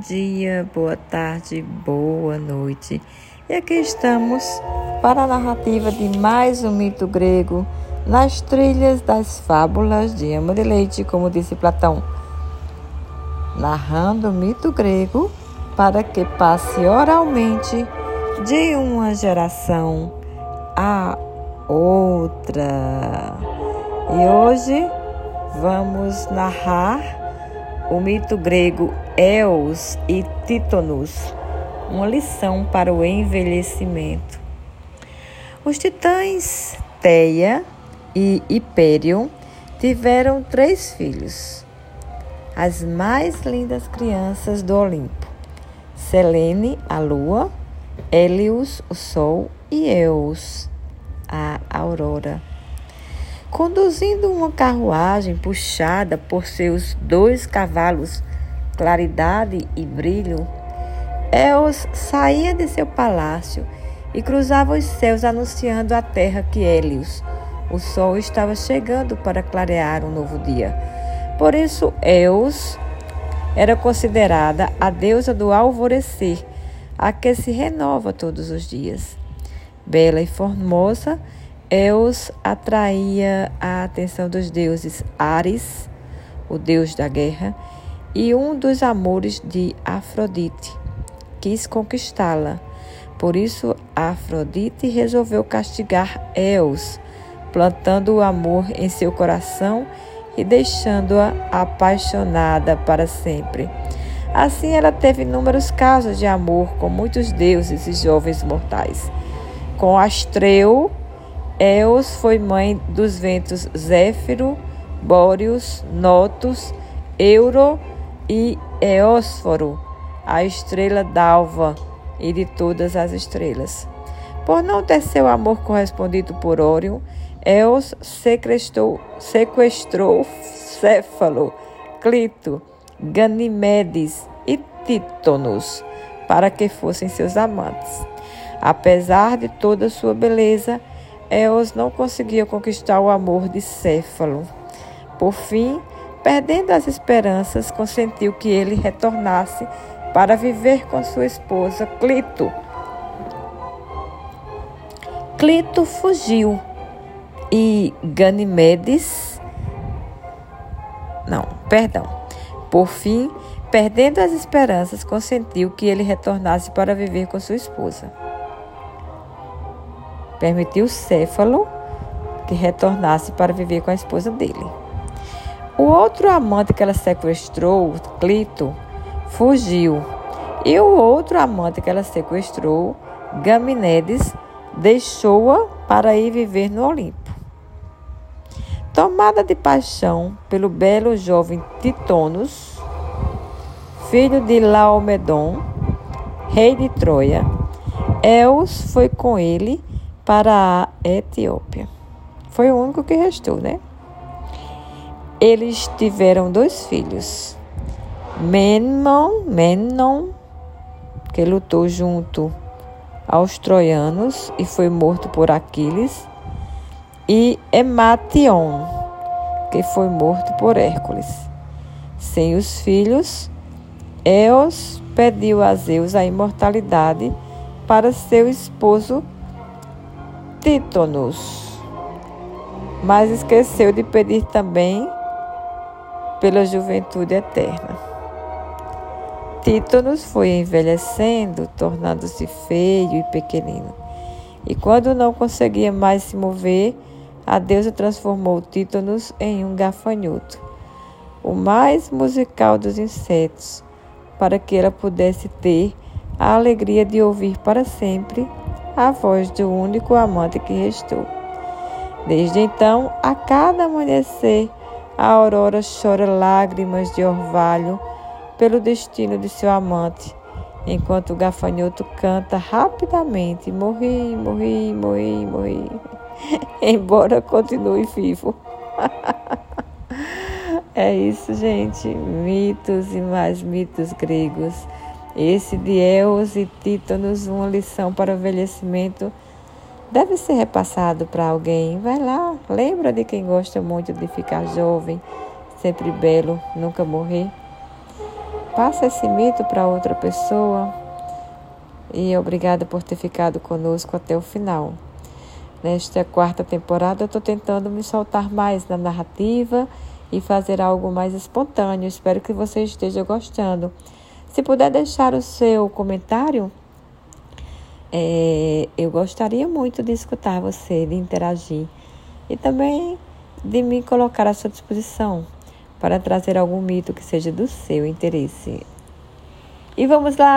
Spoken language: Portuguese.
dia, boa tarde, boa noite. E aqui estamos para a narrativa de mais um mito grego nas trilhas das fábulas de Amo de Leite, como disse Platão. Narrando o mito grego para que passe oralmente de uma geração a outra. E hoje vamos narrar o mito grego Eos e Títonos, uma lição para o envelhecimento. Os titãs Teia e Hiperion tiveram três filhos, as mais lindas crianças do Olimpo: Selene, a lua, Hélios, o sol, e Eos, a aurora conduzindo uma carruagem puxada por seus dois cavalos, Claridade e Brilho, Eos saía de seu palácio e cruzava os céus anunciando à terra que Hélios, o sol, estava chegando para clarear um novo dia. Por isso, Eos era considerada a deusa do alvorecer, a que se renova todos os dias. Bela e formosa, Eos atraía a atenção dos deuses Ares, o deus da guerra, e um dos amores de Afrodite. Quis conquistá-la. Por isso, Afrodite resolveu castigar Eos, plantando o amor em seu coração e deixando-a apaixonada para sempre. Assim, ela teve inúmeros casos de amor com muitos deuses e jovens mortais. Com Astreu, Eos foi mãe dos ventos Zéfiro, Bóreos, Notus, Euro e Eósforo, a estrela d'alva e de todas as estrelas. Por não ter seu amor correspondido por Órion, Eos sequestrou, sequestrou Céfalo, Clito, Ganimedes e Títonos para que fossem seus amantes. Apesar de toda sua beleza, Eos não conseguia conquistar o amor de Céfalo. Por fim, perdendo as esperanças, consentiu que ele retornasse para viver com sua esposa Clito. Clito fugiu e Ganimedes. Não, perdão. Por fim, perdendo as esperanças, consentiu que ele retornasse para viver com sua esposa permitiu Céfalo que retornasse para viver com a esposa dele. O outro amante que ela sequestrou, Clito, fugiu. E o outro amante que ela sequestrou, Gaminedes, deixou-a para ir viver no Olimpo. Tomada de paixão pelo belo jovem Titonos, filho de Laomedon, rei de Troia, Eos foi com ele para a Etiópia. Foi o único que restou, né? Eles tiveram dois filhos. Menon, Menon, que lutou junto aos troianos e foi morto por Aquiles, e Emation, que foi morto por Hércules. Sem os filhos, Eos pediu a Zeus a imortalidade para seu esposo Títonos, mas esqueceu de pedir também pela juventude eterna. Títonos foi envelhecendo, tornando-se feio e pequenino. E quando não conseguia mais se mover, a deusa transformou Títonos em um gafanhoto, o mais musical dos insetos, para que ela pudesse ter a alegria de ouvir para sempre a voz do único amante que restou. Desde então, a cada amanhecer, a aurora chora lágrimas de orvalho pelo destino de seu amante, enquanto o gafanhoto canta rapidamente: Morri, morri, morri, morri, embora continue vivo. é isso, gente. Mitos e mais mitos gregos. Esse de Eos e Títanos, uma lição para o envelhecimento, deve ser repassado para alguém. Vai lá, lembra de quem gosta muito de ficar jovem, sempre belo, nunca morrer. Passa esse mito para outra pessoa. E obrigada por ter ficado conosco até o final. Nesta quarta temporada, eu estou tentando me soltar mais na narrativa e fazer algo mais espontâneo. Espero que você esteja gostando. Se puder deixar o seu comentário, é, eu gostaria muito de escutar você, de interagir e também de me colocar à sua disposição para trazer algum mito que seja do seu interesse. E vamos lá!